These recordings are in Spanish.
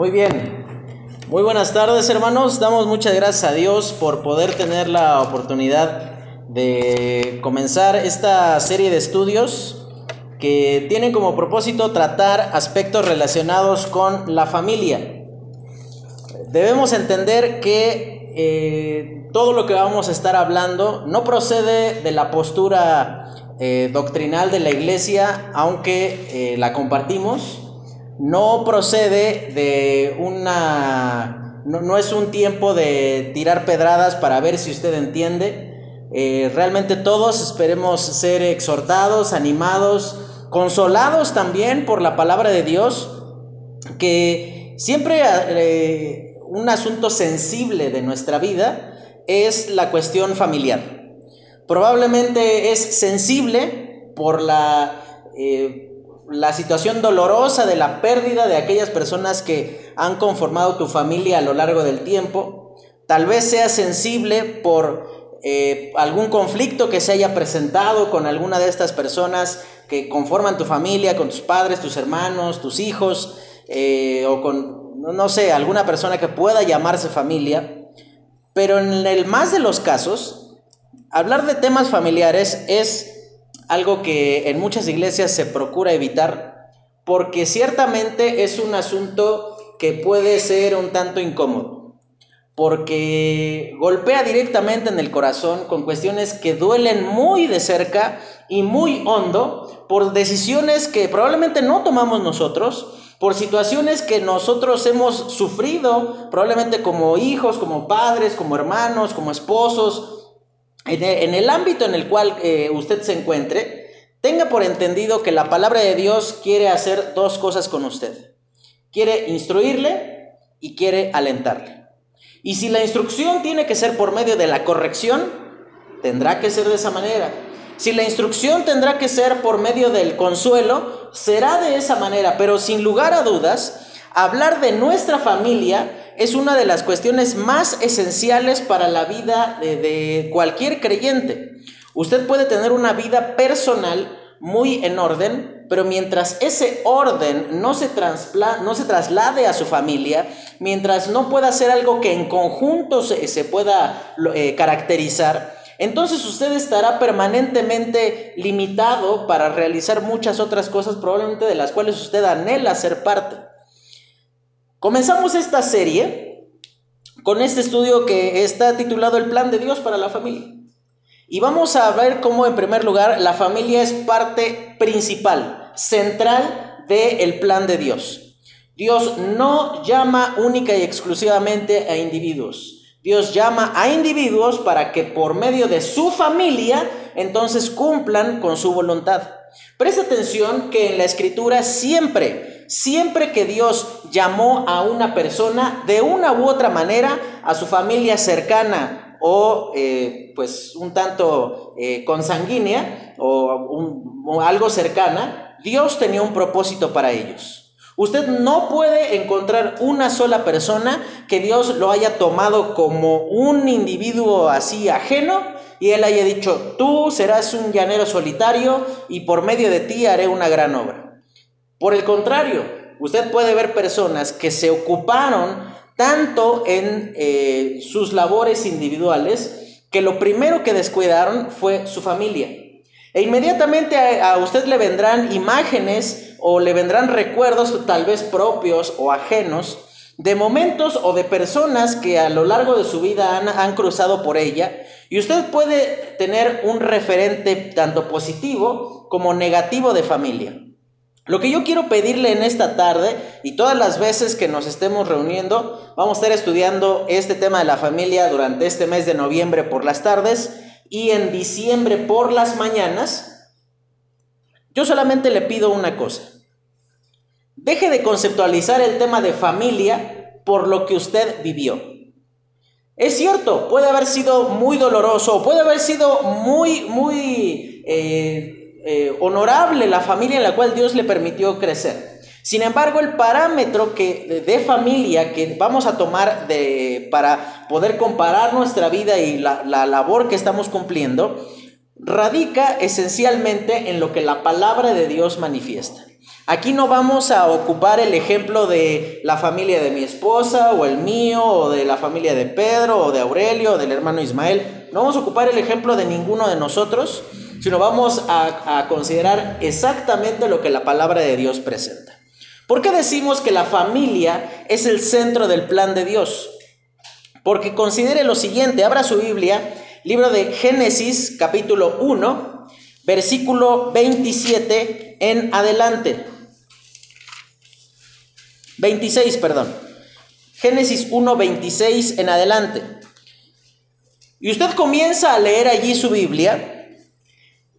Muy bien. Muy buenas tardes hermanos. Damos muchas gracias a Dios por poder tener la oportunidad de comenzar esta serie de estudios que tienen como propósito tratar aspectos relacionados con la familia. Debemos entender que eh, todo lo que vamos a estar hablando no procede de la postura eh, doctrinal de la iglesia, aunque eh, la compartimos, no procede de una... No, es un tiempo de tirar pedradas para ver si usted entiende. Eh, realmente todos esperemos ser exhortados, animados, consolados también por la palabra de Dios, que siempre eh, un asunto sensible de nuestra vida es la cuestión familiar. Probablemente es sensible por la... Eh, la situación dolorosa de la pérdida de aquellas personas que han conformado tu familia a lo largo del tiempo. Tal vez seas sensible por eh, algún conflicto que se haya presentado con alguna de estas personas que conforman tu familia, con tus padres, tus hermanos, tus hijos, eh, o con, no sé, alguna persona que pueda llamarse familia. Pero en el más de los casos, hablar de temas familiares es algo que en muchas iglesias se procura evitar porque ciertamente es un asunto que puede ser un tanto incómodo, porque golpea directamente en el corazón con cuestiones que duelen muy de cerca y muy hondo por decisiones que probablemente no tomamos nosotros, por situaciones que nosotros hemos sufrido, probablemente como hijos, como padres, como hermanos, como esposos, en el, ámbito en el cual eh, usted se encuentre, tenga por entendido que la palabra de Dios quiere hacer dos cosas con usted. Quiere instruirle y quiere alentarle. Y si la instrucción tiene que ser por medio de la corrección, tendrá que ser de esa manera. Si la instrucción tendrá que ser por medio del consuelo, será de esa manera. Pero sin lugar a dudas, hablar de nuestra familia es una de las cuestiones más esenciales para la vida de, cualquier creyente. Usted puede tener una vida personal muy en orden, pero mientras ese orden no se, no se traslade a su familia, mientras no pueda ser algo que en conjunto se, pueda eh, caracterizar, entonces usted estará permanentemente limitado para realizar muchas otras cosas, probablemente de las cuales usted anhela ser parte. Comenzamos esta serie con este estudio que está titulado El plan de Dios para la familia. Y vamos a ver cómo en primer lugar la familia es parte principal, central del plan de Dios. Dios no llama única y exclusivamente a individuos. Dios llama a individuos para que por medio de su familia entonces cumplan con su voluntad. Presta atención que en la escritura siempre Siempre que Dios llamó a una persona de una u otra manera, a su familia cercana o eh, pues un tanto eh, consanguínea o, algo cercana, Dios tenía un propósito para ellos. Usted no puede encontrar una sola persona que Dios lo haya tomado como un individuo así ajeno y él haya dicho, tú serás un llanero solitario y por medio de ti haré una gran obra. Por el contrario, usted puede ver personas que se ocuparon tanto en eh, sus labores individuales que lo primero que descuidaron fue su familia. E inmediatamente a, usted le vendrán imágenes o le vendrán recuerdos tal vez propios o ajenos de momentos o de personas que a lo largo de su vida han cruzado por ella y usted puede tener un referente tanto positivo como negativo de familia. Lo que yo quiero pedirle en esta tarde y todas las veces que nos estemos reuniendo, vamos a estar estudiando este tema de la familia durante este mes de noviembre por las tardes y en diciembre por las mañanas. Yo solamente le pido una cosa. Deje de conceptualizar el tema de familia por lo que usted vivió. Es cierto, puede haber sido muy doloroso, puede haber sido muy, muy... Eh, eh, honorable la familia en la cual Dios le permitió crecer. Sin embargo, el parámetro que, de familia que vamos a tomar de, para poder comparar nuestra vida y la, la labor que estamos cumpliendo, radica esencialmente en lo que la palabra de Dios manifiesta. Aquí no vamos a ocupar el ejemplo de la familia de mi esposa o el mío o de la familia de Pedro o de Aurelio o del hermano Ismael. No vamos a ocupar el ejemplo de ninguno de nosotros, sino vamos a, considerar exactamente lo que la palabra de Dios presenta. ¿Por qué decimos que la familia es el centro del plan de Dios? Porque considere lo siguiente, abra su Biblia, libro de Génesis capítulo 1, versículo 27 en adelante. 26, perdón. Génesis 1, 26 en adelante. Y usted comienza a leer allí su Biblia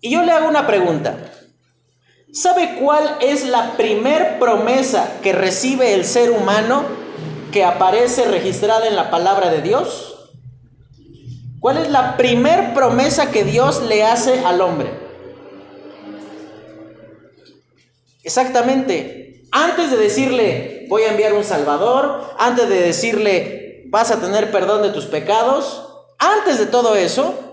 y yo le hago una pregunta. ¿Sabe cuál es la primer promesa que recibe el ser humano que aparece registrada en la palabra de Dios? ¿Cuál es la primer promesa que Dios le hace al hombre? Exactamente. Antes de decirle, voy a enviar un Salvador, antes de decirle, vas a tener perdón de tus pecados, antes de todo eso,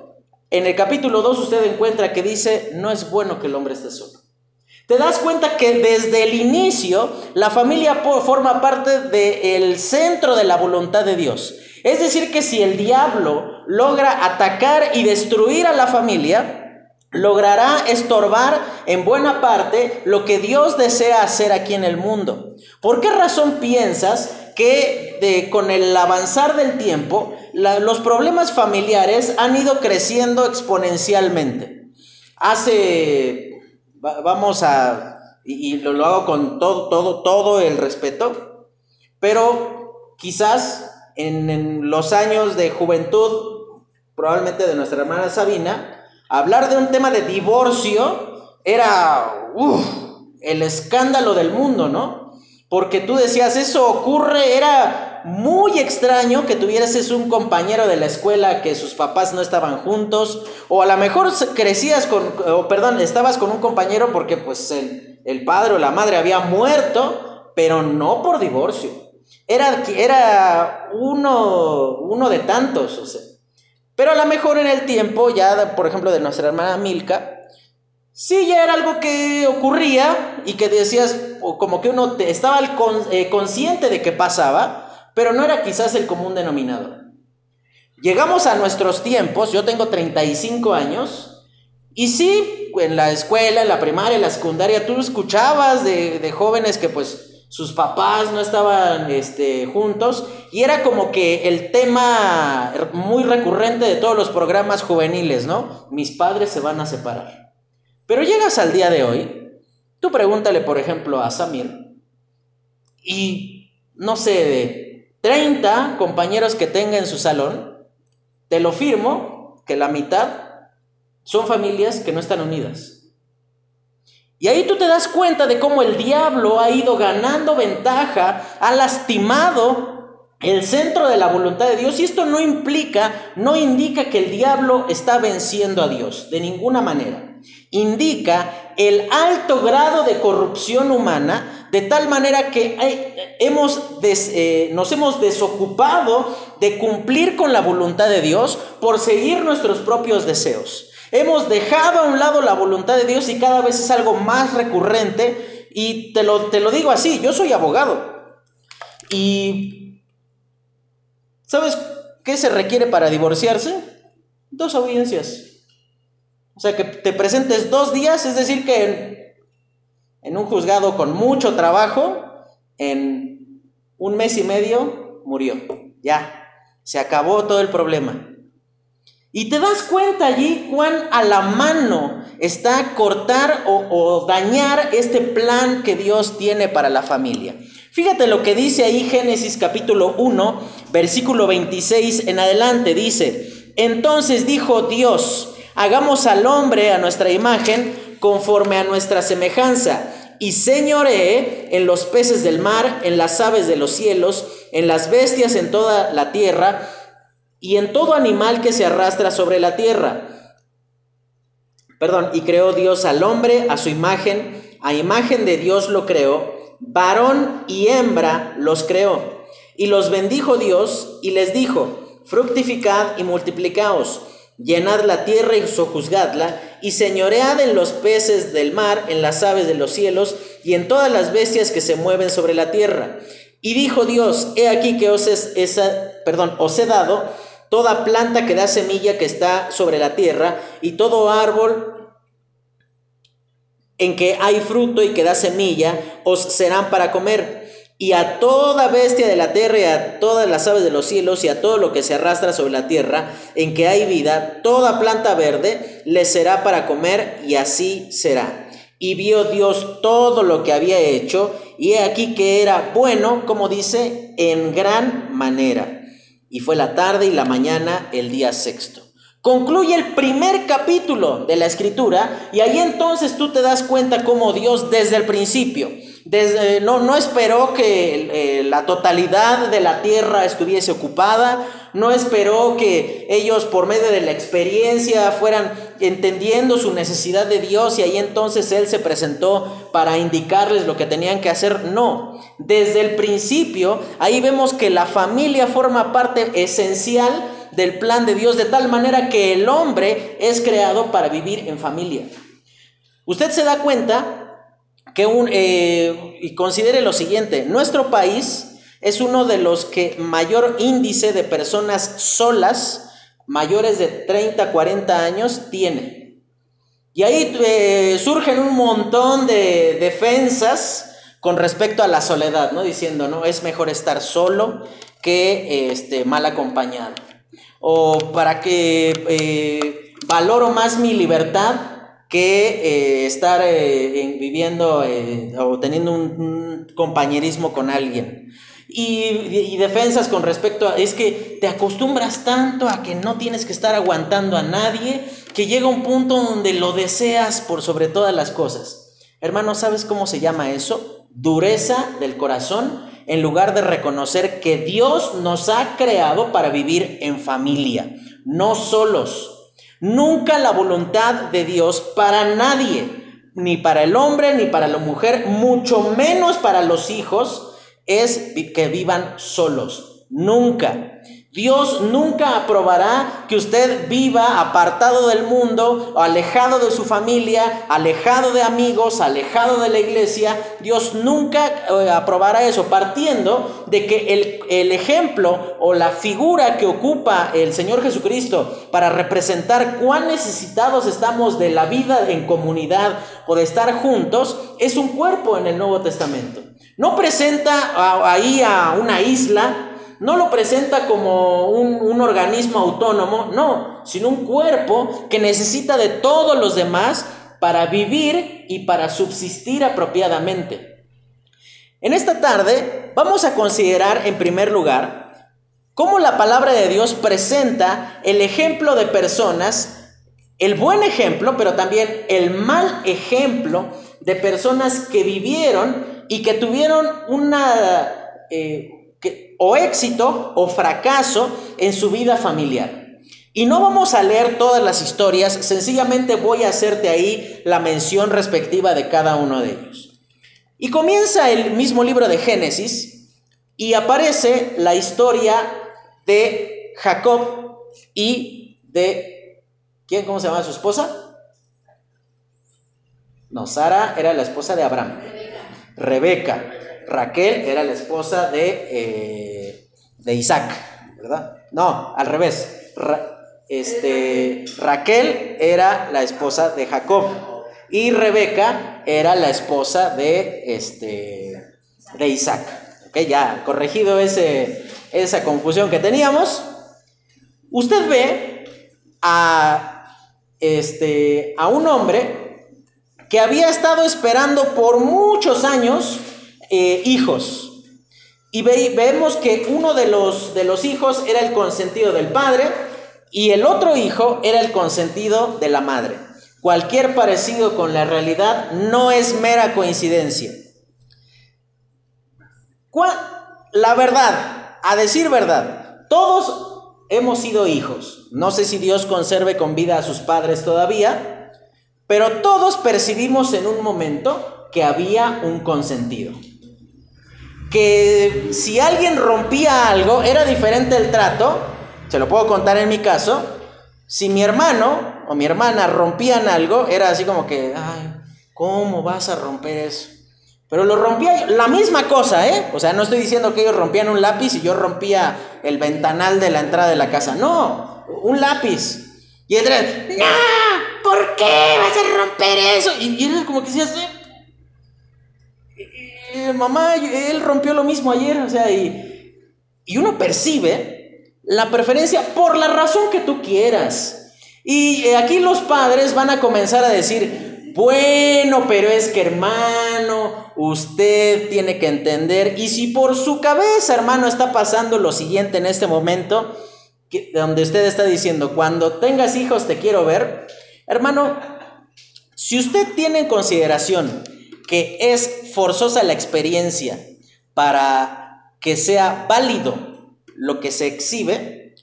en el capítulo 2 usted encuentra que dice, no es bueno que el hombre esté solo. Te das cuenta que desde el inicio la familia forma parte del centro de la voluntad de Dios. Es decir, que si el diablo logra atacar y destruir a la familia, logrará estorbar en buena parte lo que Dios desea hacer aquí en el mundo. ¿Por qué razón piensas que con el avanzar del tiempo los problemas familiares han ido creciendo exponencialmente. Hace, vamos a, y, lo, hago con todo, todo, todo el respeto, pero quizás en, los años de juventud, probablemente de nuestra hermana Sabina, hablar de un tema de divorcio era el escándalo del mundo, ¿no? Porque tú decías, eso ocurre, era muy extraño que tuvieras un compañero de la escuela que sus papás no estaban juntos, o a lo mejor crecías con, o perdón, estabas con un compañero porque pues el, el padre o la madre había muerto, pero no por divorcio. Era, era uno, uno de tantos, o sea. Pero a lo mejor en el tiempo, ya por ejemplo de nuestra hermana Milka, sí ya era algo que ocurría y que decías, como que uno estaba eh, consciente de que pasaba, pero no era quizás el común denominador. Llegamos a nuestros tiempos, yo tengo 35 años, y sí, en la escuela, en la primaria, en la secundaria, tú escuchabas de, jóvenes que pues sus papás no estaban este, juntos, y era como que el tema muy recurrente de todos los programas juveniles, ¿no? Mis padres se van a separar. Pero llegas al día de hoy, tú pregúntale, por ejemplo, a Samir, y no sé, de 30 compañeros que tenga en su salón, te lo firmo que la mitad son familias que no están unidas. Y ahí tú te das cuenta de cómo el diablo ha ido ganando ventaja, ha lastimado el centro de la voluntad de Dios. Y esto no implica, no indica que el diablo está venciendo a Dios, de ninguna manera indica el alto grado de corrupción humana, de tal manera que hemos eh, nos hemos desocupado de cumplir con la voluntad de Dios por seguir nuestros propios deseos. Hemos dejado a un lado la voluntad de Dios y cada vez es algo más recurrente. Y te lo, te lo digo así, yo soy abogado. Y ¿sabes qué se requiere para divorciarse? Dos audiencias. O sea, que te presentes dos días, es decir, que en, un juzgado con mucho trabajo, en un mes y medio, murió. Ya, se acabó todo el problema. Y te das cuenta allí cuán a la mano está cortar o, o, dañar este plan que Dios tiene para la familia. Fíjate lo que dice ahí Génesis capítulo 1, versículo 26 en adelante. Dice, entonces dijo Dios, Hagamos al hombre a nuestra imagen, conforme a nuestra semejanza, y señoree en los peces del mar, en las aves de los cielos, en las bestias en toda la tierra, y en todo animal que se arrastra sobre la tierra. Perdón, y creó Dios al hombre a su imagen, a imagen de Dios lo creó, varón y hembra los creó. Y los bendijo Dios y les dijo, fructificad y multiplicaos Llenad la tierra y sojuzgadla, y señoread en los peces del mar, en las aves de los cielos, y en todas las bestias que se mueven sobre la tierra. Y dijo Dios, he aquí que os, esa, perdón, os he dado toda planta que da semilla que está sobre la tierra, y todo árbol en que hay fruto y que da semilla, os serán para comer. Y a toda bestia de la tierra y a todas las aves de los cielos y a todo lo que se arrastra sobre la tierra en que hay vida, toda planta verde les será para comer y así será. Y vio Dios todo lo que había hecho y he aquí que era bueno, como dice, en gran manera. Y fue la tarde y la mañana el día sexto. Concluye el primer capítulo de la escritura y ahí entonces tú te das cuenta cómo Dios desde el principio, desde, no, no esperó que eh, la totalidad de la tierra estuviese ocupada, no esperó que ellos por medio de la experiencia fueran entendiendo su necesidad de Dios y ahí entonces Él se presentó para indicarles lo que tenían que hacer. No, desde el principio ahí vemos que la familia forma parte esencial del plan de Dios de tal manera que el hombre es creado para vivir en familia. Usted se da cuenta que un, eh, y considere lo siguiente, nuestro país es uno de los que mayor índice de personas solas mayores de 30, 40 años tiene. Y ahí eh, surgen un montón de defensas con respecto a la soledad, ¿no? Diciendo, no, es mejor estar solo que este, mal acompañado. O para que eh, valoro más mi libertad que eh, estar eh, viviendo eh, o teniendo un, compañerismo con alguien. Y, defensas con respecto a, es que te acostumbras tanto a que no tienes que estar aguantando a nadie, que llega un punto donde lo deseas por sobre todas las cosas. Hermano, ¿sabes cómo se llama eso? Dureza del corazón en lugar de reconocer que Dios nos ha creado para vivir en familia, no solos. Nunca la voluntad de Dios para nadie, ni para el hombre, ni para la mujer, mucho menos para los hijos, es que vivan solos. Nunca. Dios nunca aprobará que usted viva apartado del mundo, alejado de su familia, alejado de amigos, alejado de la iglesia. Dios nunca eh, aprobará eso, partiendo de que el, el ejemplo o la figura que ocupa el Señor Jesucristo para representar cuán necesitados estamos de la vida en comunidad o de estar juntos es un cuerpo en el Nuevo Testamento. No presenta ahí a una isla no lo presenta como un, organismo autónomo, no, sino un cuerpo que necesita de todos los demás para vivir y para subsistir apropiadamente. En esta tarde vamos a considerar en primer lugar cómo la palabra de Dios presenta el ejemplo de personas, el buen ejemplo, pero también el mal ejemplo de personas que vivieron y que tuvieron una... Eh, o éxito o fracaso en su vida familiar. Y no vamos a leer todas las historias, sencillamente voy a hacerte ahí la mención respectiva de cada uno de ellos. Y comienza el mismo libro de Génesis y aparece la historia de Jacob y de... ¿Quién? ¿Cómo se llama su esposa? No, Sara era la esposa de Abraham. Rebeca. Raquel era la esposa de, eh, de Isaac, ¿verdad? No, al revés. este, Raquel era la esposa de Jacob y Rebeca era la esposa de, este, de Isaac. Ok, ya corregido ese, esa confusión que teníamos. Usted ve a, este, a un hombre que había estado esperando por muchos años eh, hijos. Y vemos que uno de los, de los hijos era el consentido del padre y el otro hijo era el consentido de la madre. Cualquier parecido con la realidad no es mera coincidencia. La verdad, a decir verdad, todos hemos sido hijos. No sé si Dios conserve con vida a sus padres todavía, pero todos percibimos en un momento que había un consentido que si alguien rompía algo era diferente el trato, se lo puedo contar en mi caso, Si mi hermano o mi hermana rompían algo, era así como que, ay, ¿cómo vas a romper eso? Pero lo rompía la misma cosa, ¿eh? O sea, no estoy diciendo que ellos rompían un lápiz y yo rompía el ventanal de la entrada de la casa. No, un lápiz. Y entré, ¡no! ¿Por qué vas a romper eso? Y, él como que decía, mamá, él rompió lo mismo ayer, o sea, y, uno percibe la preferencia por la razón que tú quieras. Y eh, aquí los padres van a comenzar a decir, bueno, pero es que hermano, usted tiene que entender, y si por su cabeza, hermano, está pasando lo siguiente en este momento, donde usted está diciendo, cuando tengas hijos te quiero ver, hermano, si usted tiene en consideración que es forzosa la experiencia para que sea válido lo que se exhibe,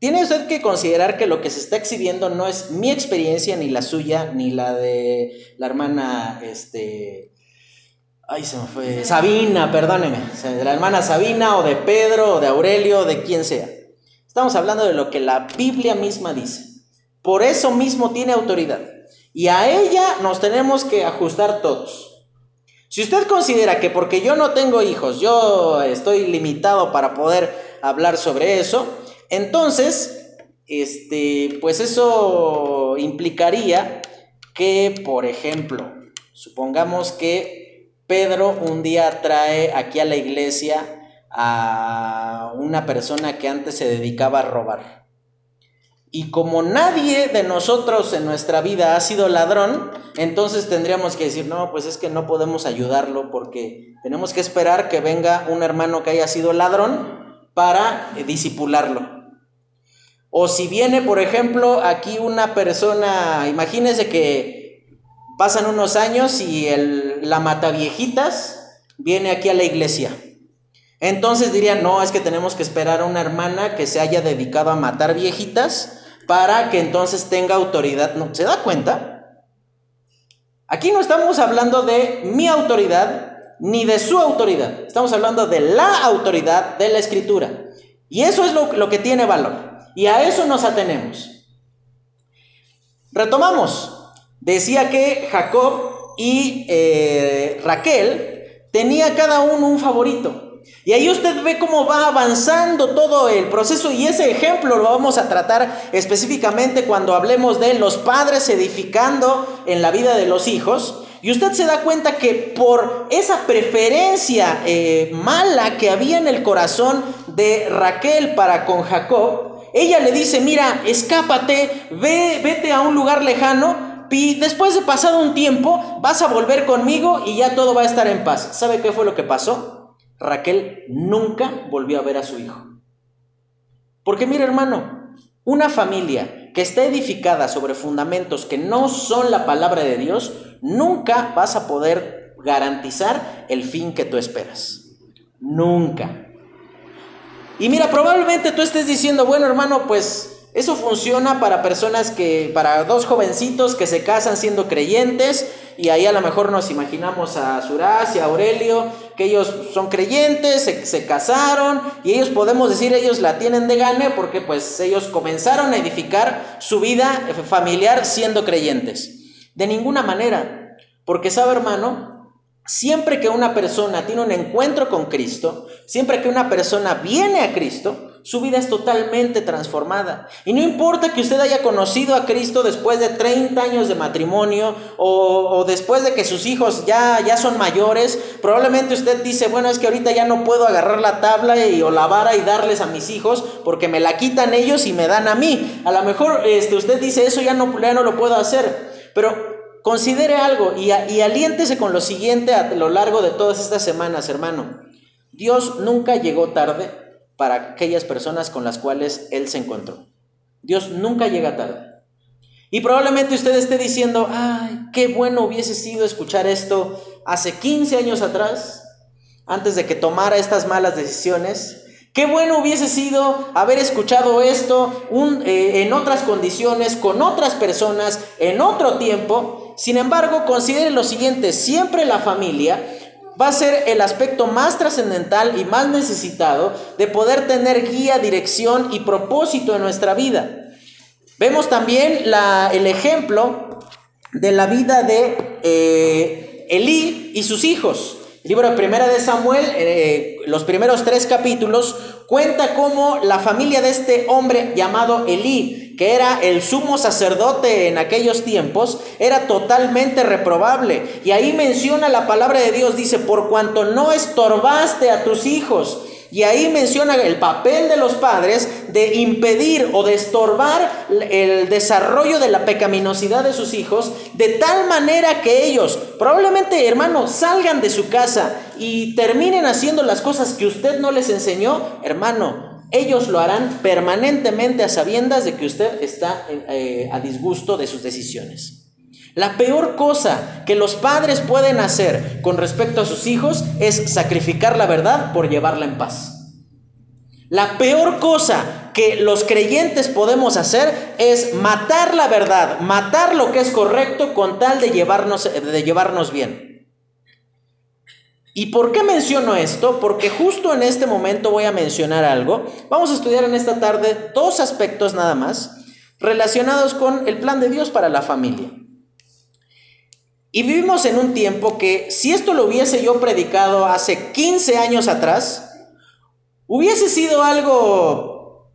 tiene usted que considerar que lo que se está exhibiendo no es mi experiencia, ni la suya, ni la de la hermana, este, ay, se me fue, Sabina, perdóneme, de la hermana Sabina, o de Pedro, o de Aurelio, de quien sea. Estamos hablando de lo que la Biblia misma dice. Por eso mismo tiene autoridad. Y a ella nos tenemos que ajustar todos. Si usted considera que porque yo no tengo hijos, yo estoy limitado para poder hablar sobre eso, entonces, este, pues eso implicaría que, por ejemplo, supongamos que Pedro un día trae aquí a la iglesia a una persona que antes se dedicaba a robar. Y como nadie de nosotros en nuestra vida ha sido ladrón, entonces tendríamos que decir, no, pues es que no podemos ayudarlo porque tenemos que esperar que venga un hermano que haya sido ladrón para eh, disipularlo. O si viene, por ejemplo, aquí una persona, imagínense que pasan unos años y el, la mataviejitas viene aquí a la iglesia. Entonces dirían, no, es que tenemos que esperar a una hermana que se haya dedicado a matar viejitas para que entonces tenga autoridad. No, ¿se da cuenta? Aquí no estamos hablando de mi autoridad ni de su autoridad. Estamos hablando de la autoridad de la escritura. Y eso es lo, que tiene valor. Y a eso nos atenemos. Retomamos. Decía que Jacob y eh, Raquel tenía cada uno un favorito. Y ahí usted ve cómo va avanzando todo el proceso y ese ejemplo lo vamos a tratar específicamente cuando hablemos de los padres edificando en la vida de los hijos. Y usted se da cuenta que por esa preferencia eh, mala que había en el corazón de Raquel para con Jacob, ella le dice, mira, escápate, ve, vete a un lugar lejano, y después de pasado un tiempo vas a volver conmigo y ya todo va a estar en paz. ¿Sabe qué fue lo que pasó? Raquel nunca volvió a ver a su hijo. Porque mire hermano, una familia que está edificada sobre fundamentos que no son la palabra de Dios, nunca vas a poder garantizar el fin que tú esperas. Nunca. Y mira, probablemente tú estés diciendo, bueno hermano, pues eso funciona para personas que, para dos jovencitos que se casan siendo creyentes, y ahí a lo mejor nos imaginamos a Suraz y a Aurelio, que ellos son creyentes, se, se, casaron, y ellos podemos decir, ellos la tienen de gane porque pues ellos comenzaron a edificar su vida familiar siendo creyentes. De ninguna manera, porque sabe hermano, Siempre que una persona tiene un encuentro con Cristo, siempre que una persona viene a Cristo, su vida es totalmente transformada. Y no importa que usted haya conocido a Cristo después de 30 años de matrimonio o, después de que sus hijos ya, ya son mayores, probablemente usted dice, bueno, es que ahorita ya no puedo agarrar la tabla y, o la vara y darles a mis hijos porque me la quitan ellos y me dan a mí. A lo mejor este, usted dice, eso ya no, ya no lo puedo hacer. Pero considere algo y, y aliéntese con lo siguiente a lo largo de todas estas semanas, hermano. Dios nunca llegó tarde para aquellas personas con las cuales Él se encontró. Dios nunca llega tarde. Y probablemente usted esté diciendo, ay, qué bueno hubiese sido escuchar esto hace 15 años atrás, antes de que tomara estas malas decisiones. Qué bueno hubiese sido haber escuchado esto eh, en otras condiciones, con otras personas, en otro tiempo. Sin embargo, considere lo siguiente, siempre la familia va a ser el aspecto más trascendental y más necesitado de poder tener guía, dirección y propósito en nuestra vida. Vemos también el ejemplo de la vida de eh, Elí y sus hijos. El libro de Primera de Samuel, eh, los primeros tres capítulos, cuenta cómo la familia de este hombre llamado Elí, que era el sumo sacerdote en aquellos tiempos, era totalmente reprobable. Y ahí menciona la palabra de Dios, dice, por cuanto no estorbaste a tus hijos y ahí menciona el papel de los padres de impedir o de estorbar el desarrollo de la pecaminosidad de sus hijos, de tal manera que ellos, probablemente hermano, salgan de su casa y terminen haciendo las cosas que usted no les enseñó, hermano, ellos lo harán permanentemente a sabiendas de que usted está eh, a disgusto de sus decisiones. La peor cosa que los padres pueden hacer con respecto a sus hijos es sacrificar la verdad por llevarla en paz. La peor cosa que los creyentes podemos hacer es matar la verdad, matar lo que es correcto con tal de llevarnos, de llevarnos bien. ¿Y por qué menciono esto? Porque justo en este momento voy a mencionar algo. Vamos a estudiar en esta tarde dos aspectos nada más relacionados con el plan de Dios para la familia. Y vivimos en un tiempo que si esto lo hubiese yo predicado hace 15 años atrás, hubiese sido algo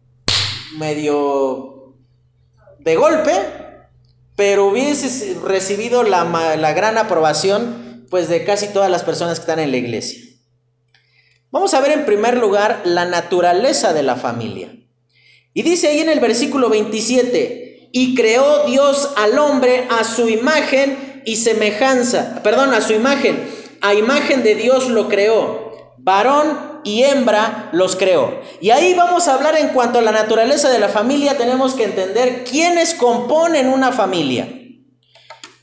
medio de golpe, pero hubiese recibido la, la gran aprobación pues de casi todas las personas que están en la iglesia. Vamos a ver en primer lugar la naturaleza de la familia. Y dice ahí en el versículo 27, y creó Dios al hombre a su imagen y semejanza, perdón, a su imagen, a imagen de Dios lo creó, varón y hembra los creó. Y ahí vamos a hablar en cuanto a la naturaleza de la familia, tenemos que entender quiénes componen una familia.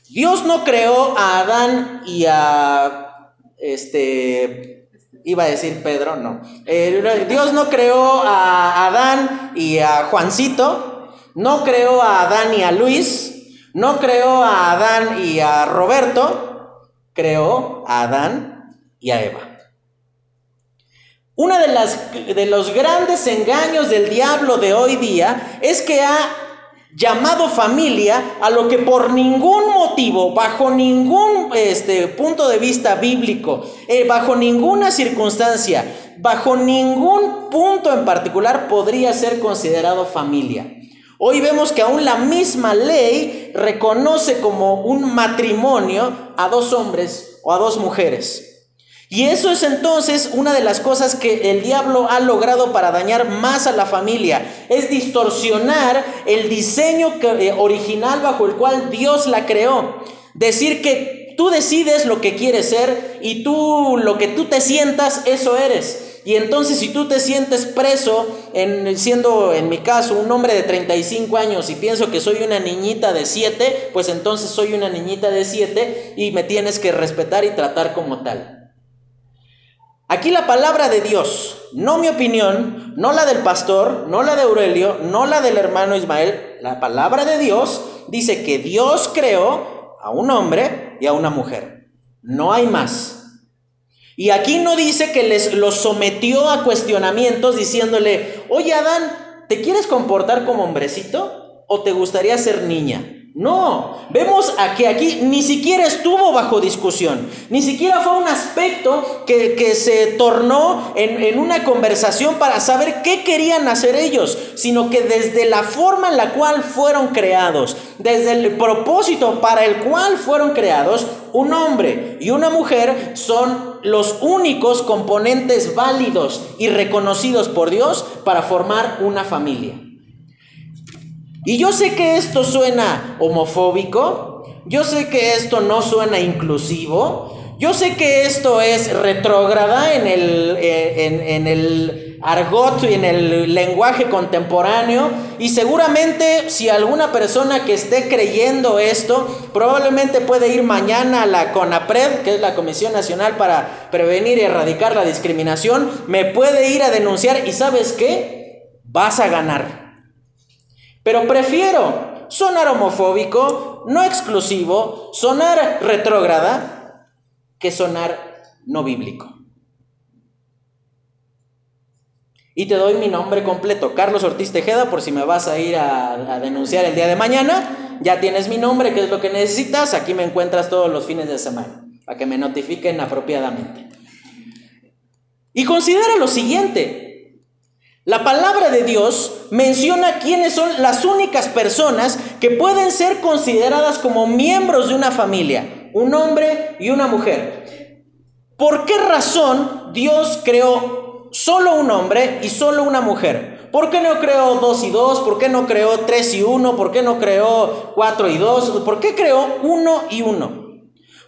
Dios no creó a Adán y a, este, iba a decir Pedro, no. Eh, Dios no creó a Adán y a Juancito, no creó a Adán y a Luis, no creó a Adán y a Roberto, creó a Adán y a Eva. Uno de, las, de los grandes engaños del diablo de hoy día es que ha llamado familia a lo que por ningún motivo, bajo ningún este, punto de vista bíblico, eh, bajo ninguna circunstancia, bajo ningún punto en particular podría ser considerado familia. Hoy vemos que aún la misma ley reconoce como un matrimonio a dos hombres o a dos mujeres. Y eso es entonces una de las cosas que el diablo ha logrado para dañar más a la familia. Es distorsionar el diseño eh, original bajo el cual Dios la creó. Decir que tú decides lo que quieres ser y tú lo que tú te sientas, eso eres. Y entonces si tú te sientes preso, en, siendo en mi caso un hombre de 35 años y pienso que soy una niñita de 7, pues entonces soy una niñita de 7 y me tienes que respetar y tratar como tal. Aquí la palabra de Dios, no mi opinión, no la del pastor, no la de Aurelio, no la del hermano Ismael, la palabra de Dios dice que Dios creó a un hombre y a una mujer. No hay más. Y aquí no dice que les los sometió a cuestionamientos diciéndole, oye Adán, ¿te quieres comportar como hombrecito o te gustaría ser niña? No, vemos a que aquí ni siquiera estuvo bajo discusión, ni siquiera fue un aspecto que, se tornó en, en, una conversación para saber qué querían hacer ellos, sino que desde la forma en la cual fueron creados, desde el propósito para el cual fueron creados, un hombre y una mujer son los únicos componentes válidos y reconocidos por Dios para formar una familia. Y yo sé que esto suena homofóbico, yo sé que esto no suena inclusivo, yo sé que esto es retrógrada en el, eh, en, el argot en el lenguaje contemporáneo. Y seguramente si alguna persona que esté creyendo esto, probablemente puede ir mañana a la CONAPRED, que es la Comisión Nacional para Prevenir y Erradicar la Discriminación, me puede ir a denunciar y sabes qué, vas a ganar. Pero prefiero sonar homofóbico, no exclusivo, sonar retrógrada, que sonar no bíblico. Y te doy mi nombre completo, Carlos Ortiz Tejeda, por si me vas a ir a, denunciar el día de mañana. Ya tienes mi nombre, que es lo que necesitas. Aquí me encuentras todos los fines de semana, para que me notifiquen apropiadamente. Y considera lo siguiente. La palabra de Dios menciona quiénes son las únicas personas que pueden ser consideradas como miembros de una familia, un hombre y una mujer. ¿Por qué razón Dios creó solo un hombre y solo una mujer? ¿Por qué no creó dos y dos? ¿Por qué no creó tres y uno? ¿Por qué no creó cuatro y dos? ¿Por qué creó uno y uno?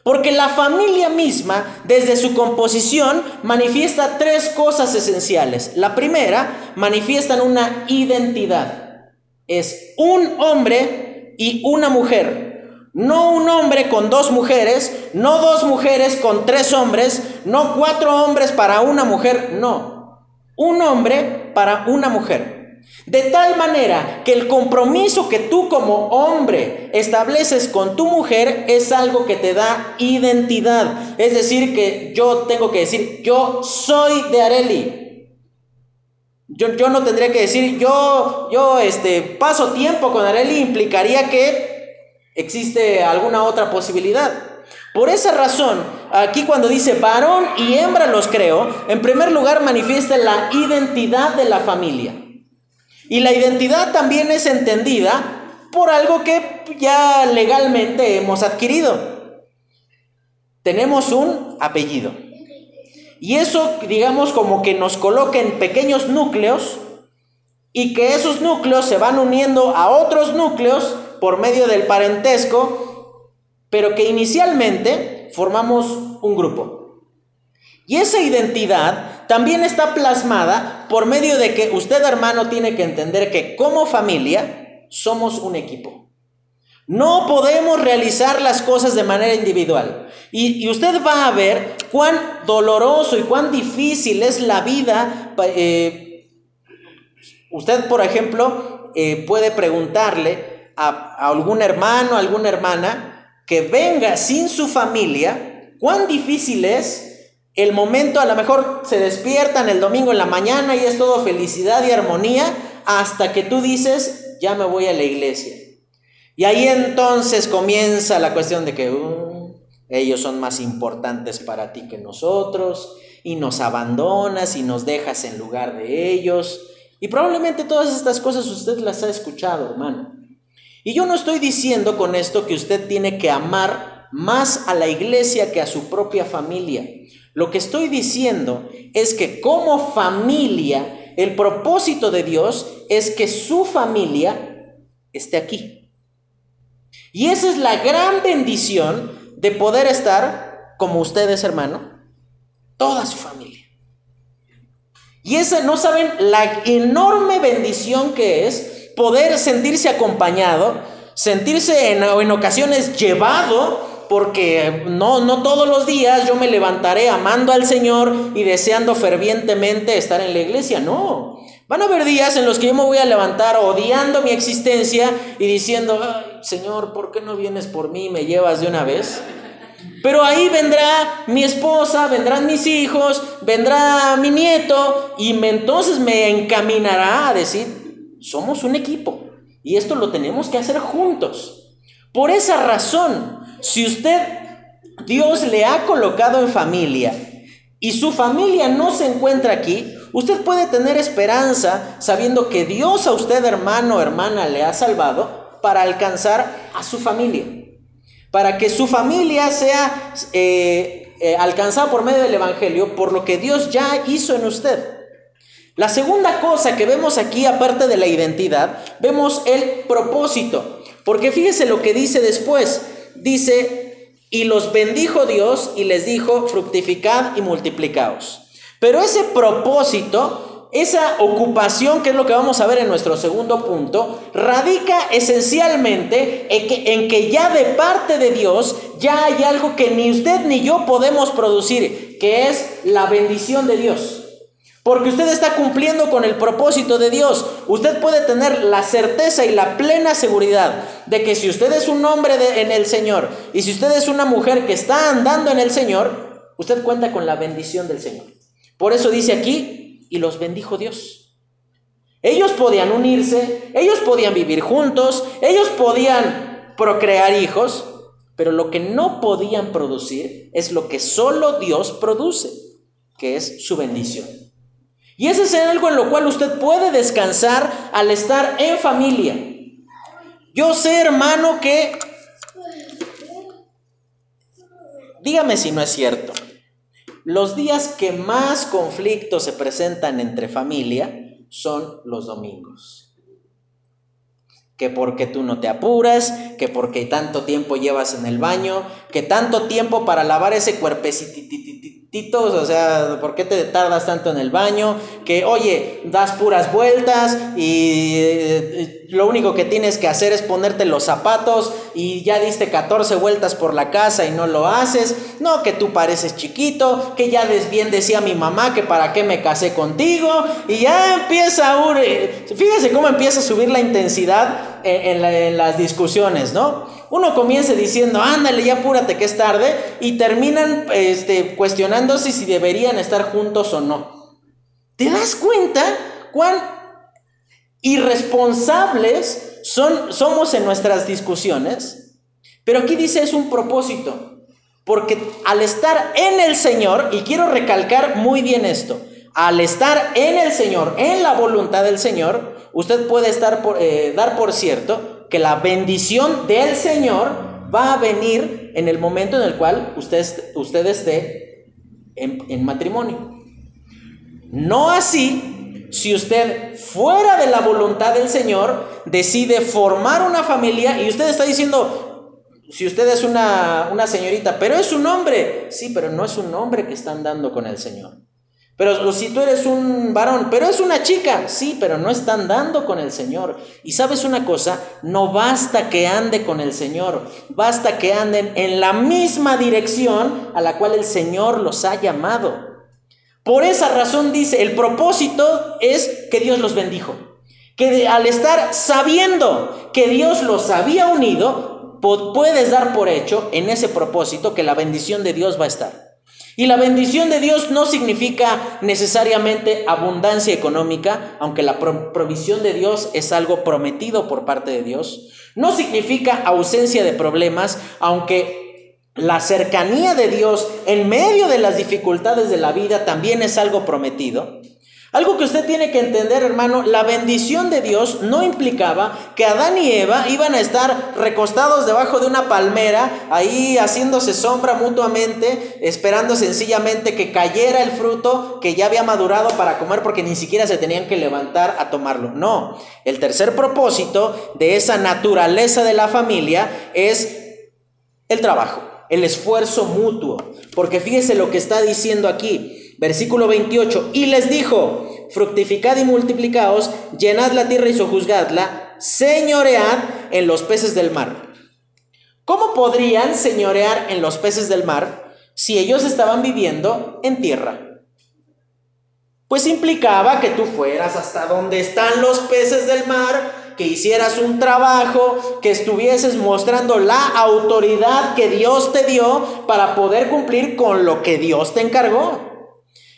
Porque la familia misma, desde su composición, manifiesta tres cosas esenciales. La primera, manifiestan una identidad. Es un hombre y una mujer. No un hombre con dos mujeres, no dos mujeres con tres hombres, no cuatro hombres para una mujer, no. Un hombre para una mujer. De tal manera que el compromiso que tú como hombre estableces con tu mujer es algo que te da identidad. Es decir, que yo tengo que decir, yo soy de Areli. Yo, yo no tendría que decir, yo, yo este, paso tiempo con Areli, implicaría que ¿Existe alguna otra posibilidad? Por esa razón, aquí cuando dice varón y hembra los creo, en primer lugar manifiesta la identidad de la familia. Y la identidad también es entendida por algo que ya legalmente hemos adquirido. Tenemos un apellido. Y eso, digamos, como que nos coloca en pequeños núcleos y que esos núcleos se van uniendo a otros núcleos por medio del parentesco, pero que inicialmente formamos un grupo. Y esa identidad también está plasmada por medio de que usted hermano tiene que entender que como familia somos un equipo. No podemos realizar las cosas de manera individual. Y, usted va a ver cuán doloroso y cuán difícil es la vida. Eh, usted, por ejemplo, eh, puede preguntarle a, algún hermano, alguna hermana que venga sin su familia, cuán difícil es el momento, a lo mejor se despiertan el domingo en la mañana y es todo felicidad y armonía, hasta que tú dices, ya me voy a la iglesia. Y ahí entonces comienza la cuestión de que uh, ellos son más importantes para ti que nosotros, y nos abandonas y nos dejas en lugar de ellos. Y probablemente todas estas cosas usted las ha escuchado, hermano. Y yo no estoy diciendo con esto que usted tiene que amar más a la iglesia que a su propia familia. Lo que estoy diciendo es que como familia, el propósito de Dios es que su familia esté aquí. Y esa es la gran bendición de poder estar como ustedes, hermano, toda su familia. Y esa, no saben la enorme bendición que es poder sentirse acompañado, sentirse en, ocasiones llevado, porque no, no todos los días yo me levantaré amando al Señor y deseando fervientemente estar en la iglesia, no. Van a haber días en los que yo me voy a levantar odiando mi existencia y diciendo, Señor, ¿por qué no vienes por mí y me llevas de una vez? Pero ahí vendrá mi esposa, vendrán mis hijos, vendrá mi nieto y me, entonces me encaminará a decir, somos un equipo y esto lo tenemos que hacer juntos. Por esa razón, si usted, Dios le ha colocado en familia y su familia no se encuentra aquí, usted puede tener esperanza sabiendo que Dios a usted, hermano o hermana, le ha salvado para alcanzar a su familia. Para que su familia sea eh, eh, alcanzada por medio del Evangelio por lo que Dios ya hizo en usted. La segunda cosa que vemos aquí, aparte de la identidad, vemos el propósito. Porque fíjese lo que dice después. Dice, y los bendijo Dios y les dijo, fructificad y multiplicaos. Pero ese propósito, esa ocupación, que es lo que vamos a ver en nuestro segundo punto, radica esencialmente en que, en que ya de parte de Dios ya hay algo que ni usted ni yo podemos producir, que es la bendición de Dios. Porque usted está cumpliendo con el propósito de Dios. Usted puede tener la certeza y la plena seguridad de que si usted es un hombre en el Señor y si usted es una mujer que está andando en el Señor, usted cuenta con la bendición del Señor. Por eso dice aquí, y los bendijo Dios. Ellos podían unirse, ellos podían vivir juntos, ellos podían procrear hijos, pero lo que no podían producir es lo que solo Dios produce, que es su bendición. Y ese es algo en lo cual usted puede descansar al estar en familia. Yo sé, hermano, que... Dígame si no es cierto. Los días que más conflictos se presentan entre familia son los domingos que porque tú no te apuras, que porque tanto tiempo llevas en el baño, que tanto tiempo para lavar ese cuerpecito, o sea, ¿por qué te tardas tanto en el baño? Que, oye, das puras vueltas y eh, lo único que tienes que hacer es ponerte los zapatos y ya diste 14 vueltas por la casa y no lo haces. No, que tú pareces chiquito, que ya bien decía mi mamá que para qué me casé contigo y ya empieza a... Fíjese cómo empieza a subir la intensidad en, las discusiones, ¿no? Uno comienza diciendo, ándale, ya apúrate que es tarde, y terminan este, cuestionándose si deberían estar juntos o no. ¿Te das cuenta cuán irresponsables son, somos en nuestras discusiones? Pero aquí dice es un propósito, porque al estar en el Señor, y quiero recalcar muy bien esto, al estar en el Señor, en la voluntad del Señor, usted puede estar por, eh, dar por cierto que la bendición del Señor va a venir en el momento en el cual usted, usted esté en, matrimonio. No así si usted fuera de la voluntad del Señor decide formar una familia y usted está diciendo, si usted es una, una señorita, pero es un hombre, sí, pero no es un hombre que está andando con el Señor. Pero si tú eres un varón, pero es una chica, sí, pero no están dando con el Señor. Y sabes una cosa, no basta que ande con el Señor, basta que anden en la misma dirección a la cual el Señor los ha llamado. Por esa razón dice, el propósito es que Dios los bendijo. Que al estar sabiendo que Dios los había unido, puedes dar por hecho en ese propósito que la bendición de Dios va a estar. Y la bendición de Dios no significa necesariamente abundancia económica, aunque la provisión de Dios es algo prometido por parte de Dios. No significa ausencia de problemas, aunque la cercanía de Dios en medio de las dificultades de la vida también es algo prometido. Algo que usted tiene que entender, hermano, la bendición de Dios no implicaba que Adán y Eva iban a estar recostados debajo de una palmera, ahí haciéndose sombra mutuamente, esperando sencillamente que cayera el fruto que ya había madurado para comer porque ni siquiera se tenían que levantar a tomarlo. No, el tercer propósito de esa naturaleza de la familia es el trabajo, el esfuerzo mutuo. Porque fíjese lo que está diciendo aquí. Versículo 28. Y les dijo, fructificad y multiplicaos, llenad la tierra y sojuzgadla, señoread en los peces del mar. ¿Cómo podrían señorear en los peces del mar si ellos estaban viviendo en tierra? Pues implicaba que tú fueras hasta donde están los peces del mar, que hicieras un trabajo, que estuvieses mostrando la autoridad que Dios te dio para poder cumplir con lo que Dios te encargó.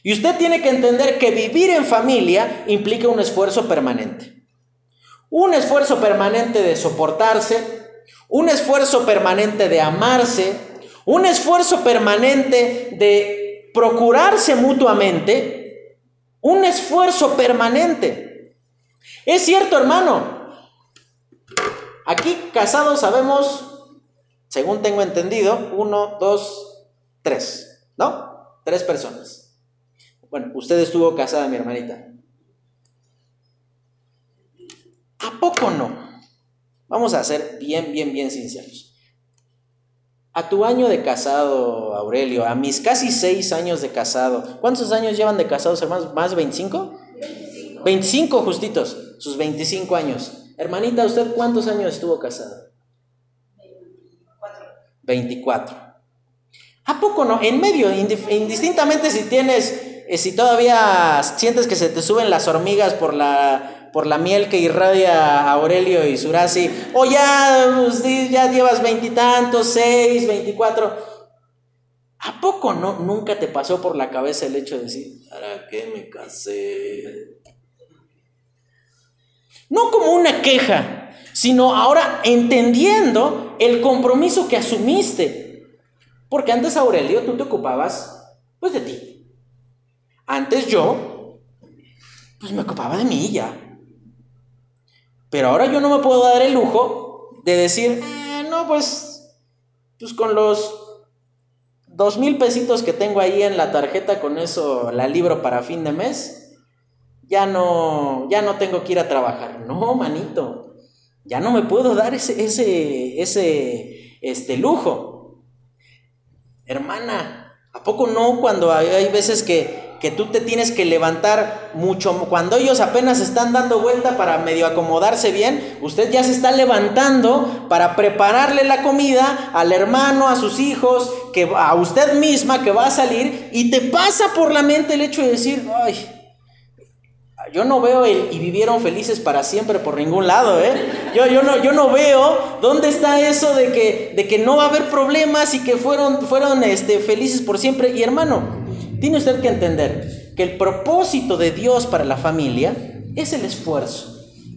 Y usted tiene que entender que vivir en familia implica un esfuerzo permanente. Un esfuerzo permanente de soportarse, un esfuerzo permanente de amarse, un esfuerzo permanente de procurarse mutuamente, un esfuerzo permanente. Es cierto, hermano. Aquí casados sabemos, según tengo entendido, uno, dos, tres, ¿no? Tres personas. Bueno, usted estuvo casada, mi hermanita. ¿A poco no? Vamos a ser bien, bien, bien sinceros. A tu año de casado, Aurelio, a mis casi seis años de casado, ¿cuántos años llevan de casados, hermanos? ¿Más 25? 25. 25 justitos, sus 25 años. Hermanita, ¿usted cuántos años estuvo casada? 24. 24. ¿A poco no? En medio, indistintamente si tienes si todavía sientes que se te suben las hormigas por la, por la miel que irradia Aurelio y Surasi, o ya, pues, ya llevas veintitantos, seis, veinticuatro, ¿A poco no nunca te pasó por la cabeza el hecho de decir, ¿para qué me casé? No como una queja, sino ahora entendiendo el compromiso que asumiste. Porque antes, Aurelio, tú te ocupabas, pues, de ti. Antes yo, pues, me ocupaba de mí ya. Pero ahora yo no me puedo dar el lujo de decir, eh, no, pues, pues con los dos mil pesitos que tengo ahí en la tarjeta, con eso la libro para fin de mes, ya no, ya no tengo que ir a trabajar. No, manito, ya no me puedo dar ese, ese, ese, este lujo. Hermana, ¿a poco no cuando hay veces que que tú te tienes que levantar mucho, cuando ellos apenas están dando vuelta para medio acomodarse bien, usted ya se está levantando para prepararle la comida al hermano, a sus hijos, que a usted misma que va a salir y te pasa por la mente el hecho de decir, ay, yo no veo el y vivieron felices para siempre por ningún lado, ¿eh? Yo, yo, no, yo no veo dónde está eso de que, de que no va a haber problemas y que fueron, fueron este, felices por siempre. Y hermano, tiene usted que entender que el propósito de Dios para la familia es el esfuerzo.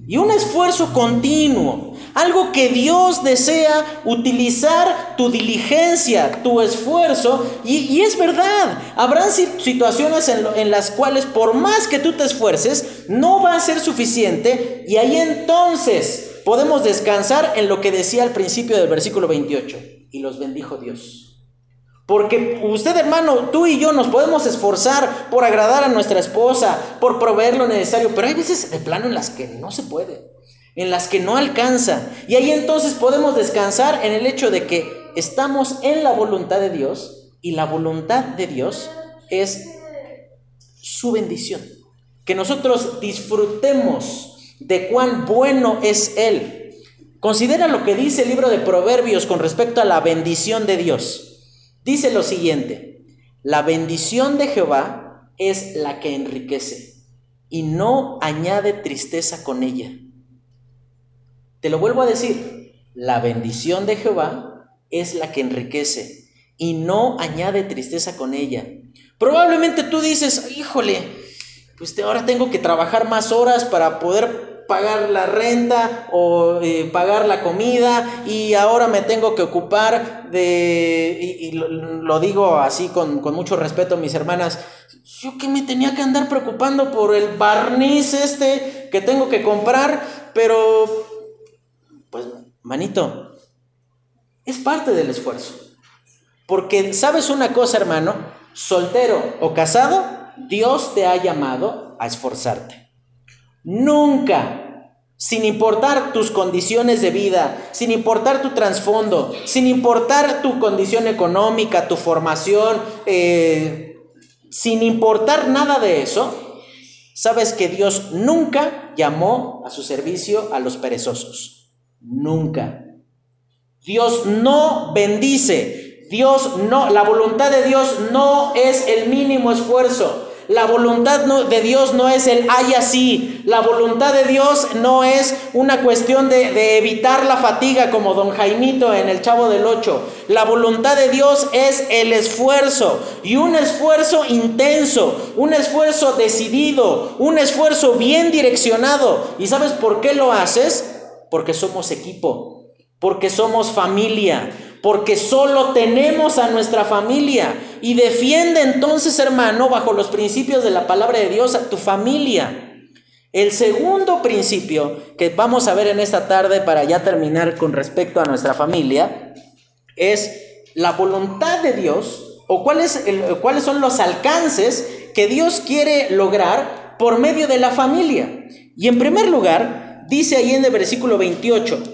Y un esfuerzo continuo, algo que Dios desea utilizar tu diligencia, tu esfuerzo. Y, es verdad, habrán situaciones en, en las cuales por más que tú te esfuerces, no va a ser suficiente. Y ahí entonces podemos descansar en lo que decía al principio del versículo 28. Y los bendijo Dios. Porque usted, hermano, tú y yo nos podemos esforzar por agradar a nuestra esposa, por proveer lo necesario, pero hay veces de plano en las que no se puede, en las que no alcanza. Y ahí entonces podemos descansar en el hecho de que estamos en la voluntad de Dios y la voluntad de Dios es su bendición. Que nosotros disfrutemos de cuán bueno es Él. Considera lo que dice el libro de Proverbios con respecto a la bendición de Dios. Dice lo siguiente, la bendición de Jehová es la que enriquece y no añade tristeza con ella. Te lo vuelvo a decir, la bendición de Jehová es la que enriquece y no añade tristeza con ella. Probablemente tú dices, híjole, pues ahora tengo que trabajar más horas para poder pagar la renta o eh, pagar la comida y ahora me tengo que ocupar de, y, lo, digo así con, con, mucho respeto mis hermanas, yo que me tenía que andar preocupando por el barniz este que tengo que comprar, pero pues manito, es parte del esfuerzo. Porque sabes una cosa, hermano, soltero o casado, Dios te ha llamado a esforzarte. Nunca, sin importar tus condiciones de vida, sin importar tu trasfondo, sin importar tu condición económica, tu formación, eh, sin importar nada de eso, sabes que Dios nunca llamó a su servicio a los perezosos. Nunca. Dios no bendice. Dios no, la voluntad de Dios no es el mínimo esfuerzo. La voluntad de Dios no es el hay así. La voluntad de Dios no es una cuestión de, de, evitar la fatiga como don Jaimito en el Chavo del Ocho. La voluntad de Dios es el esfuerzo y un esfuerzo intenso, un esfuerzo decidido, un esfuerzo bien direccionado. ¿Y sabes por qué lo haces? Porque somos equipo, porque somos familia, porque solo tenemos a nuestra familia. Y defiende entonces, hermano, bajo los principios de la palabra de Dios, a tu familia. El segundo principio que vamos a ver en esta tarde para ya terminar con respecto a nuestra familia es la voluntad de Dios o cuáles son los alcances que Dios quiere lograr por medio de la familia. Y en primer lugar, dice ahí en el versículo 28,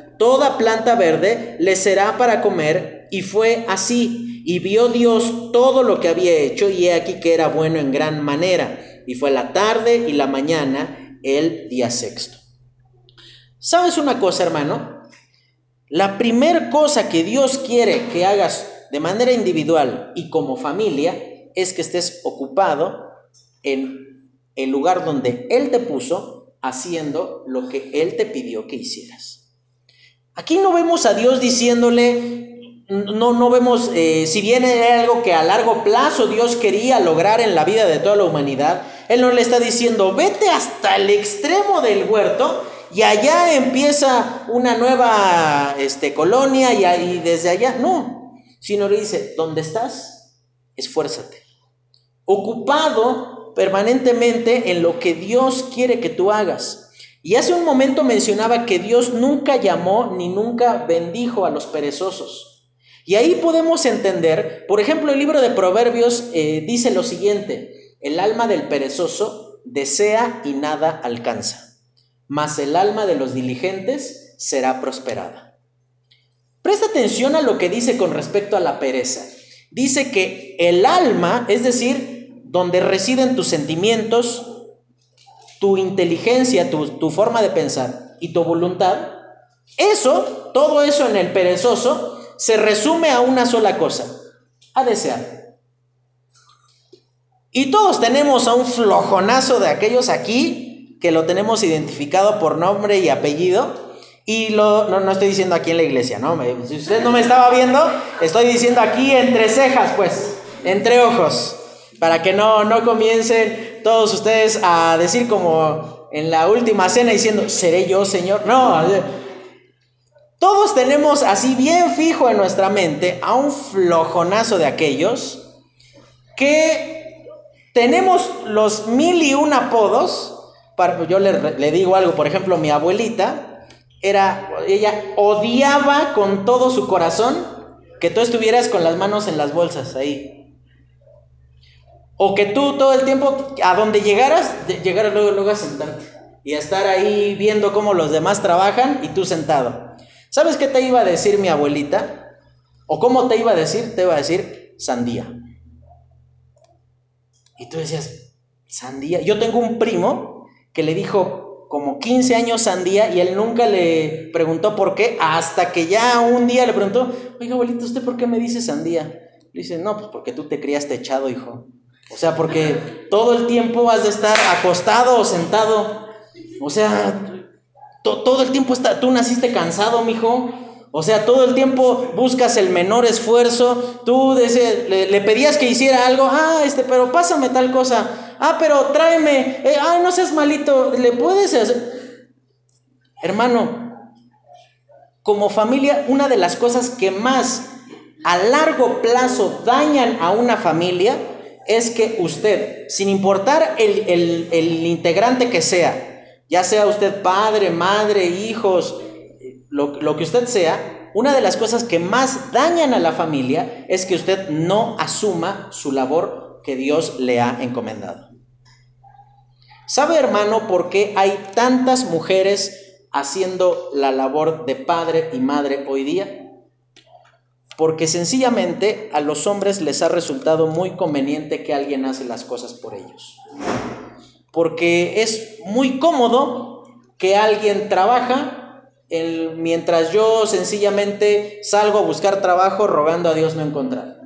toda planta verde le será para comer, y fue así. Y vio Dios todo lo que había hecho y he aquí que era bueno en gran manera. Y fue la tarde y la mañana el día sexto. ¿Sabes una cosa, hermano? La primer cosa que Dios quiere que hagas de manera individual y como familia es que estés ocupado en el lugar donde Él te puso haciendo lo que Él te pidió que hicieras. Aquí no vemos a Dios diciéndole, no, no vemos, eh, si bien era algo que a largo plazo Dios quería lograr en la vida de toda la humanidad, Él no le está diciendo, vete hasta el extremo del huerto y allá empieza una nueva este, colonia y, y desde allá, no, sino le dice, ¿dónde estás? Esfuérzate. Ocupado permanentemente en lo que Dios quiere que tú hagas. Y hace un momento mencionaba que Dios nunca llamó ni nunca bendijo a los perezosos. Y ahí podemos entender, por ejemplo, el libro de Proverbios eh, dice lo siguiente, el alma del perezoso desea y nada alcanza, mas el alma de los diligentes será prosperada. Presta atención a lo que dice con respecto a la pereza. Dice que el alma, es decir, donde residen tus sentimientos, tu inteligencia, tu, forma de pensar y tu voluntad, eso, todo eso en el perezoso, se resume a una sola cosa, a desear. Y todos tenemos a un flojonazo de aquellos aquí que lo tenemos identificado por nombre y apellido. Y lo, no, no estoy diciendo aquí en la iglesia, ¿no? si usted no me estaba viendo, estoy diciendo aquí entre cejas, pues, entre ojos para que no, no comiencen todos ustedes a decir como en la última cena diciendo, ¿seré yo, Señor? No, todos tenemos así bien fijo en nuestra mente a un flojonazo de aquellos que tenemos los mil y un apodos. Para, yo le, le digo algo, por ejemplo, mi abuelita era, ella odiaba con todo su corazón que tú estuvieras con las manos en las bolsas ahí. O que tú todo el tiempo, a donde llegaras, llegaras luego, luego a sentarte. Y a estar ahí viendo cómo los demás trabajan y tú sentado. ¿Sabes qué te iba a decir mi abuelita? ¿O cómo te iba a decir? Te iba a decir sandía. Y tú decías, sandía. Yo tengo un primo que le dijo como 15 años sandía y él nunca le preguntó por qué, hasta que ya un día le preguntó, oiga abuelita, ¿usted por qué me dice sandía? Le dice, no, pues porque tú te criaste echado, hijo. O sea, porque todo el tiempo has de estar acostado o sentado. O sea, todo el tiempo está, tú naciste cansado, mijo. O sea, todo el tiempo buscas el menor esfuerzo. Tú le, le, pedías que hiciera algo. Ah, este, pero pásame tal cosa. Ah, pero tráeme. Ah, no seas malito. ¿Le puedes hacer? Hermano, como familia, una de las cosas que más a largo plazo dañan a una familia es que usted, sin importar el, integrante que sea, ya sea usted padre, madre, hijos, lo, lo, que usted sea, una de las cosas que más dañan a la familia es que usted no asuma su labor que Dios le ha encomendado. ¿Sabe, hermano, por qué hay tantas mujeres haciendo la labor de padre y madre hoy día? Porque sencillamente a los hombres les ha resultado muy conveniente que alguien hace las cosas por ellos. Porque es muy cómodo que alguien trabaja mientras yo sencillamente salgo a buscar trabajo rogando a Dios no encontrar.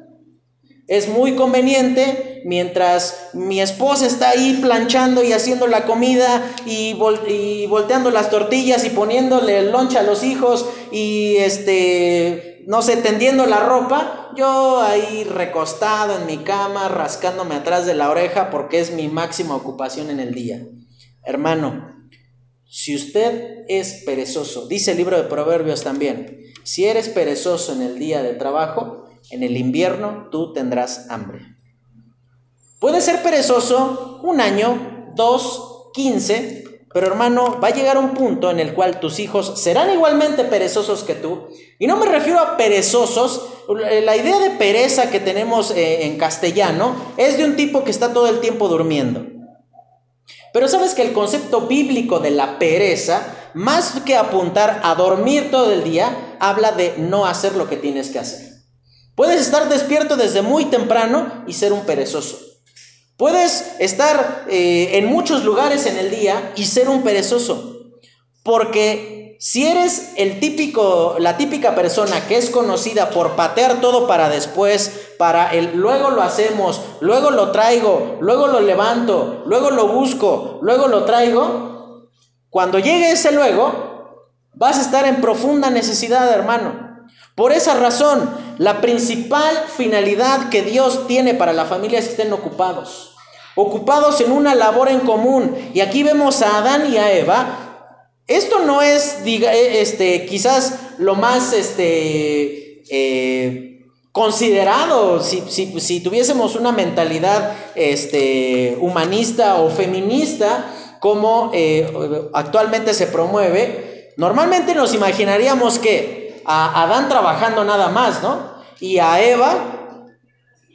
Es muy conveniente mientras mi esposa está ahí planchando y haciendo la comida y, volteando las tortillas y poniéndole el loncha a los hijos y este no sé, tendiendo la ropa, yo ahí recostado en mi cama, rascándome atrás de la oreja porque es mi máxima ocupación en el día. Hermano, si usted es perezoso, dice el libro de Proverbios también, si eres perezoso en el día de trabajo, en el invierno tú tendrás hambre. Puede ser perezoso un año, dos, quince, pero hermano, va a llegar un punto en el cual tus hijos serán igualmente perezosos que tú. Y no me refiero a perezosos. La idea de pereza que tenemos eh, en castellano es de un tipo que está todo el tiempo durmiendo. Pero sabes que el concepto bíblico de la pereza, más que apuntar a dormir todo el día, habla de no hacer lo que tienes que hacer. Puedes estar despierto desde muy temprano y ser un perezoso. Puedes estar eh, en muchos lugares en el día y ser un perezoso. Porque si eres el típico, la típica persona que es conocida por patear todo para después, para el luego lo hacemos, luego lo traigo, luego lo levanto, luego lo busco, luego lo traigo, cuando llegue ese luego, vas a estar en profunda necesidad, hermano. Por esa razón, la principal finalidad que Dios tiene para la familia es que estén ocupados. Ocupados en una labor en común. Y aquí vemos a Adán y a Eva. Esto no es, diga, eh, este, quizás lo más, este, eh, considerado, si, si, tuviésemos una mentalidad este, humanista o feminista, como eh, actualmente se promueve, normalmente nos imaginaríamos que a Adán trabajando nada más, ¿no? Y a Eva,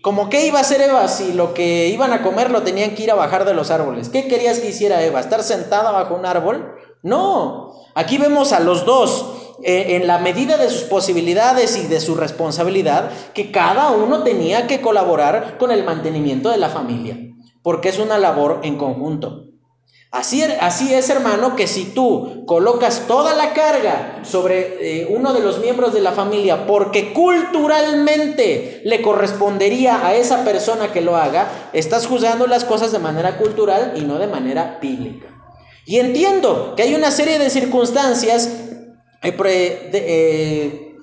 como qué iba a hacer Eva si lo que iban a comer lo tenían que ir a bajar de los árboles. ¿Qué querías que hiciera Eva? ¿Estar sentada bajo un árbol? No, aquí vemos a los dos eh, en la medida de sus posibilidades y de su responsabilidad, que cada uno tenía que colaborar con el mantenimiento de la familia, porque es una labor en conjunto. Así, así, es, hermano, que si tú colocas toda la carga sobre eh, uno de los miembros de la familia, porque culturalmente le correspondería a esa persona que lo haga, estás juzgando las cosas de manera cultural y no de manera bíblica. Y entiendo que hay una serie de circunstancias eh,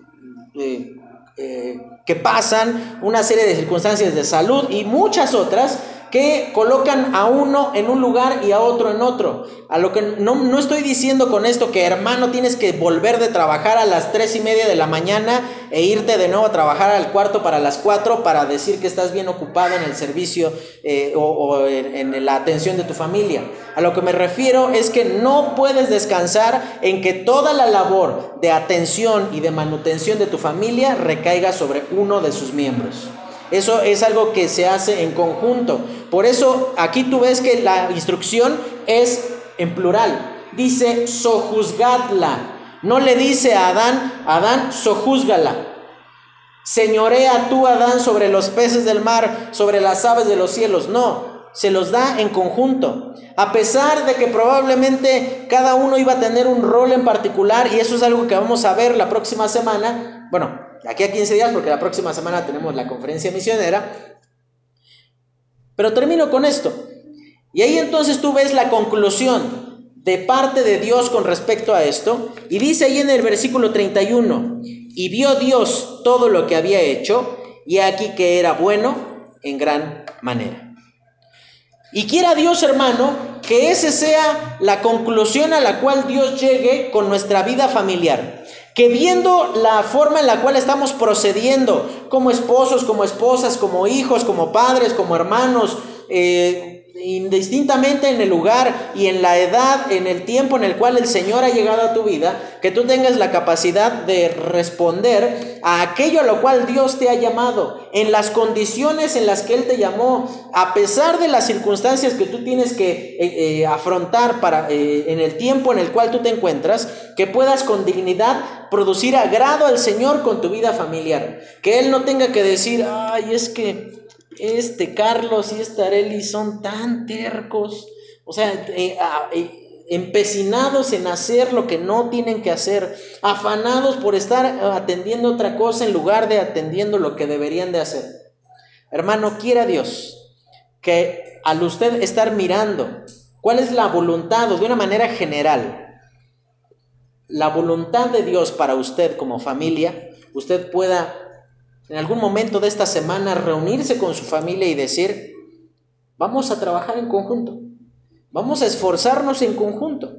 eh, que pasan, una serie de circunstancias de salud y muchas otras que colocan a uno en un lugar y a otro en otro. A lo que no, no estoy diciendo con esto que hermano tienes que volver de trabajar a las tres y media de la mañana e irte de nuevo a trabajar al cuarto para las cuatro para decir que estás bien ocupado en el servicio eh, o, en, en la atención de tu familia. A lo que me refiero es que no puedes descansar en que toda la labor de atención y de manutención de tu familia recaiga sobre uno de sus miembros. Eso es algo que se hace en conjunto. Por eso aquí tú ves que la instrucción es en plural. Dice sojuzgadla. No le dice a Adán, Adán, sojúzgala. Señorea tú, Adán, sobre los peces del mar, sobre las aves de los cielos. No, se los da en conjunto. A pesar de que probablemente cada uno iba a tener un rol en particular, y eso es algo que vamos a ver la próxima semana. Bueno, aquí a 15 días, porque la próxima semana tenemos la conferencia misionera. Pero termino con esto. Y ahí entonces tú ves la conclusión de parte de Dios con respecto a esto. Y dice ahí en el versículo 31, y vio Dios todo lo que había hecho, y aquí que era bueno en gran manera. Y quiera Dios, hermano, que esa sea la conclusión a la cual Dios llegue con nuestra vida familiar que viendo la forma en la cual estamos procediendo como esposos, como esposas, como hijos, como padres, como hermanos, eh, indistintamente en el lugar y en la edad, en el tiempo en el cual el Señor ha llegado a tu vida, que tú tengas la capacidad de responder a aquello a lo cual Dios te ha llamado, en las condiciones en las que Él te llamó, a pesar de las circunstancias que tú tienes que eh, eh, afrontar para, eh, en el tiempo en el cual tú te encuentras, que puedas con dignidad producir agrado al Señor con tu vida familiar, que Él no tenga que decir, ay, es que este Carlos y esta Areli son tan tercos, o sea, eh, eh, empecinados en hacer lo que no tienen que hacer, afanados por estar atendiendo otra cosa en lugar de atendiendo lo que deberían de hacer. Hermano, quiera Dios que al usted estar mirando cuál es la voluntad o de una manera general, la voluntad de Dios para usted como familia, usted pueda en algún momento de esta semana reunirse con su familia y decir, vamos a trabajar en conjunto, vamos a esforzarnos en conjunto,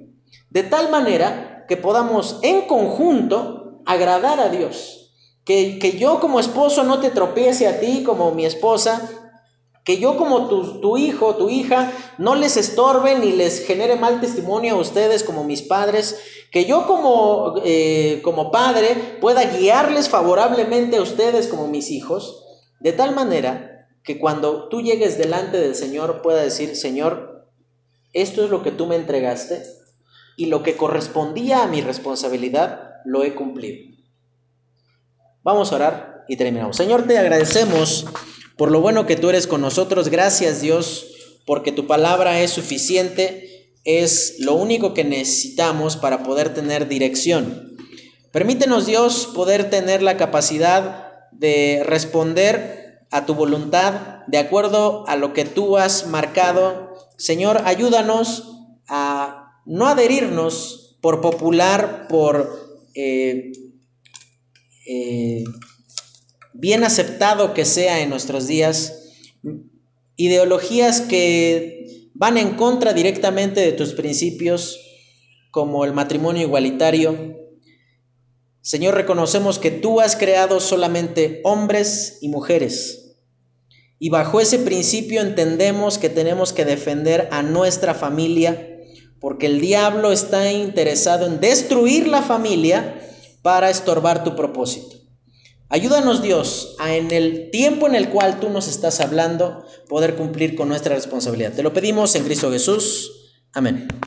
de tal manera que podamos en conjunto agradar a Dios. Que, que yo como esposo no te tropiece a ti como mi esposa, que yo como tu, hijo, tu hija, no les estorbe ni les genere mal testimonio a ustedes como mis padres. Que yo como, eh, como padre pueda guiarles favorablemente a ustedes como mis hijos. De tal manera que cuando tú llegues delante del Señor pueda decir, Señor, esto es lo que tú me entregaste y lo que correspondía a mi responsabilidad lo he cumplido. Vamos a orar y terminamos. Señor, te agradecemos por lo bueno que tú eres con nosotros. Gracias Dios, porque tu palabra es suficiente, es lo único que necesitamos para poder tener dirección. Permítenos Dios poder tener la capacidad de responder a tu voluntad de acuerdo a lo que tú has marcado. Señor, ayúdanos a no adherirnos por popular, por eh, eh, bien aceptado que sea en nuestros días, ideologías que van en contra directamente de tus principios, como el matrimonio igualitario. Señor, reconocemos que tú has creado solamente hombres y mujeres. Y bajo ese principio entendemos que tenemos que defender a nuestra familia, porque el diablo está interesado en destruir la familia para estorbar tu propósito. Ayúdanos Dios a en el tiempo en el cual tú nos estás hablando poder cumplir con nuestra responsabilidad. Te lo pedimos en Cristo Jesús. Amén.